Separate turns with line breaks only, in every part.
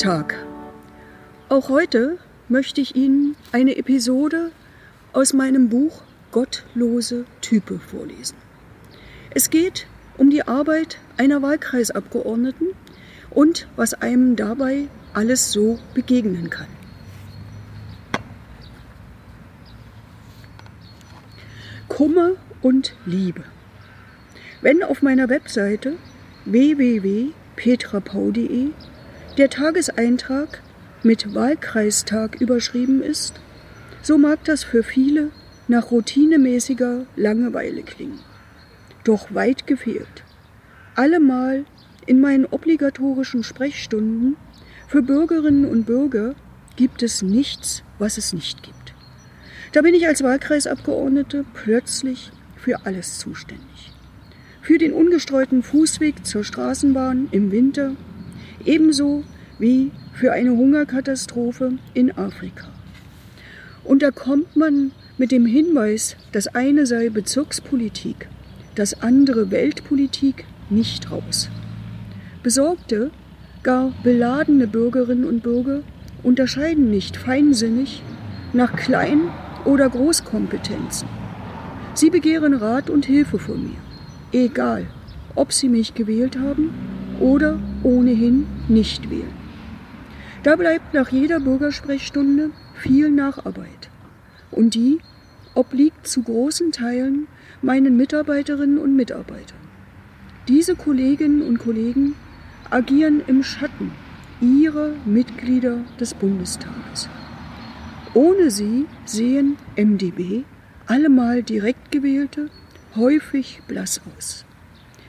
Tag. Auch heute möchte ich Ihnen eine Episode aus meinem Buch Gottlose Type vorlesen. Es geht um die Arbeit einer Wahlkreisabgeordneten und was einem dabei alles so begegnen kann. Kummer und Liebe. Wenn auf meiner Webseite www.petrapau.de der Tageseintrag mit Wahlkreistag überschrieben ist, so mag das für viele nach routinemäßiger Langeweile klingen. Doch weit gefehlt. Allemal in meinen obligatorischen Sprechstunden für Bürgerinnen und Bürger gibt es nichts, was es nicht gibt. Da bin ich als Wahlkreisabgeordnete plötzlich für alles zuständig. Für den ungestreuten Fußweg zur Straßenbahn im Winter, ebenso wie für eine Hungerkatastrophe in Afrika. Und da kommt man mit dem Hinweis, das eine sei Bezirkspolitik, das andere Weltpolitik, nicht raus. Besorgte, gar beladene Bürgerinnen und Bürger unterscheiden nicht feinsinnig nach Klein- oder Großkompetenzen. Sie begehren Rat und Hilfe von mir, egal ob sie mich gewählt haben oder ohnehin nicht wählen. Da bleibt nach jeder Bürgersprechstunde viel Nacharbeit. Und die obliegt zu großen Teilen meinen Mitarbeiterinnen und Mitarbeitern. Diese Kolleginnen und Kollegen agieren im Schatten ihrer Mitglieder des Bundestages. Ohne sie sehen MdB allemal direkt gewählte häufig blass aus.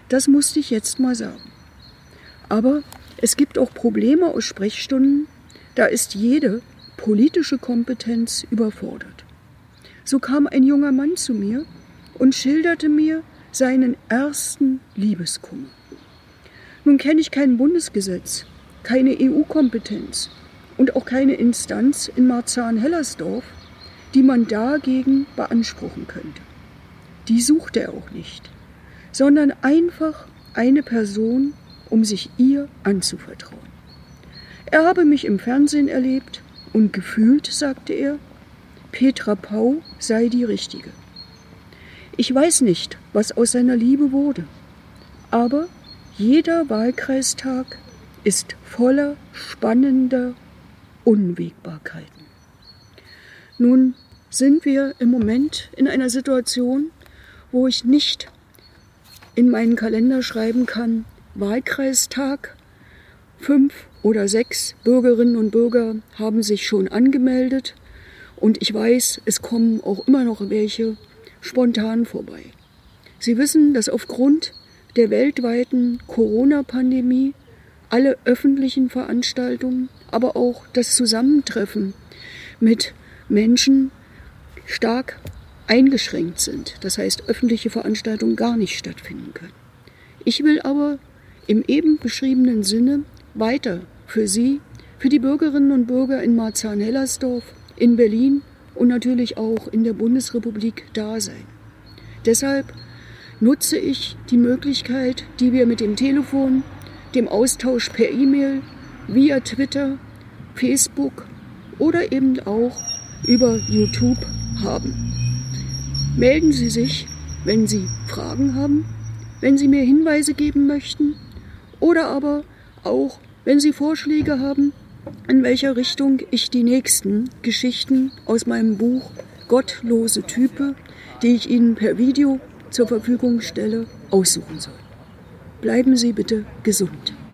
Das musste ich jetzt mal sagen. Aber es gibt auch Probleme aus Sprechstunden, da ist jede politische Kompetenz überfordert. So kam ein junger Mann zu mir und schilderte mir seinen ersten Liebeskummer. Nun kenne ich kein Bundesgesetz, keine EU-Kompetenz und auch keine Instanz in Marzahn-Hellersdorf, die man dagegen beanspruchen könnte. Die sucht er auch nicht, sondern einfach eine Person, um sich ihr anzuvertrauen. Er habe mich im Fernsehen erlebt und gefühlt, sagte er, Petra Pau sei die Richtige. Ich weiß nicht, was aus seiner Liebe wurde, aber jeder Wahlkreistag ist voller spannender Unwägbarkeiten. Nun sind wir im Moment in einer Situation, wo ich nicht in meinen Kalender schreiben kann, Wahlkreistag. Fünf oder sechs Bürgerinnen und Bürger haben sich schon angemeldet und ich weiß, es kommen auch immer noch welche spontan vorbei. Sie wissen, dass aufgrund der weltweiten Corona-Pandemie alle öffentlichen Veranstaltungen, aber auch das Zusammentreffen mit Menschen stark eingeschränkt sind. Das heißt, öffentliche Veranstaltungen gar nicht stattfinden können. Ich will aber im eben beschriebenen Sinne weiter für Sie, für die Bürgerinnen und Bürger in Marzahn-Hellersdorf, in Berlin und natürlich auch in der Bundesrepublik da sein. Deshalb nutze ich die Möglichkeit, die wir mit dem Telefon, dem Austausch per E-Mail, via Twitter, Facebook oder eben auch über YouTube haben. Melden Sie sich, wenn Sie Fragen haben, wenn Sie mir Hinweise geben möchten oder aber auch, wenn Sie Vorschläge haben, in welcher Richtung ich die nächsten Geschichten aus meinem Buch Gottlose Type, die ich Ihnen per Video zur Verfügung stelle, aussuchen soll. Bleiben Sie bitte gesund.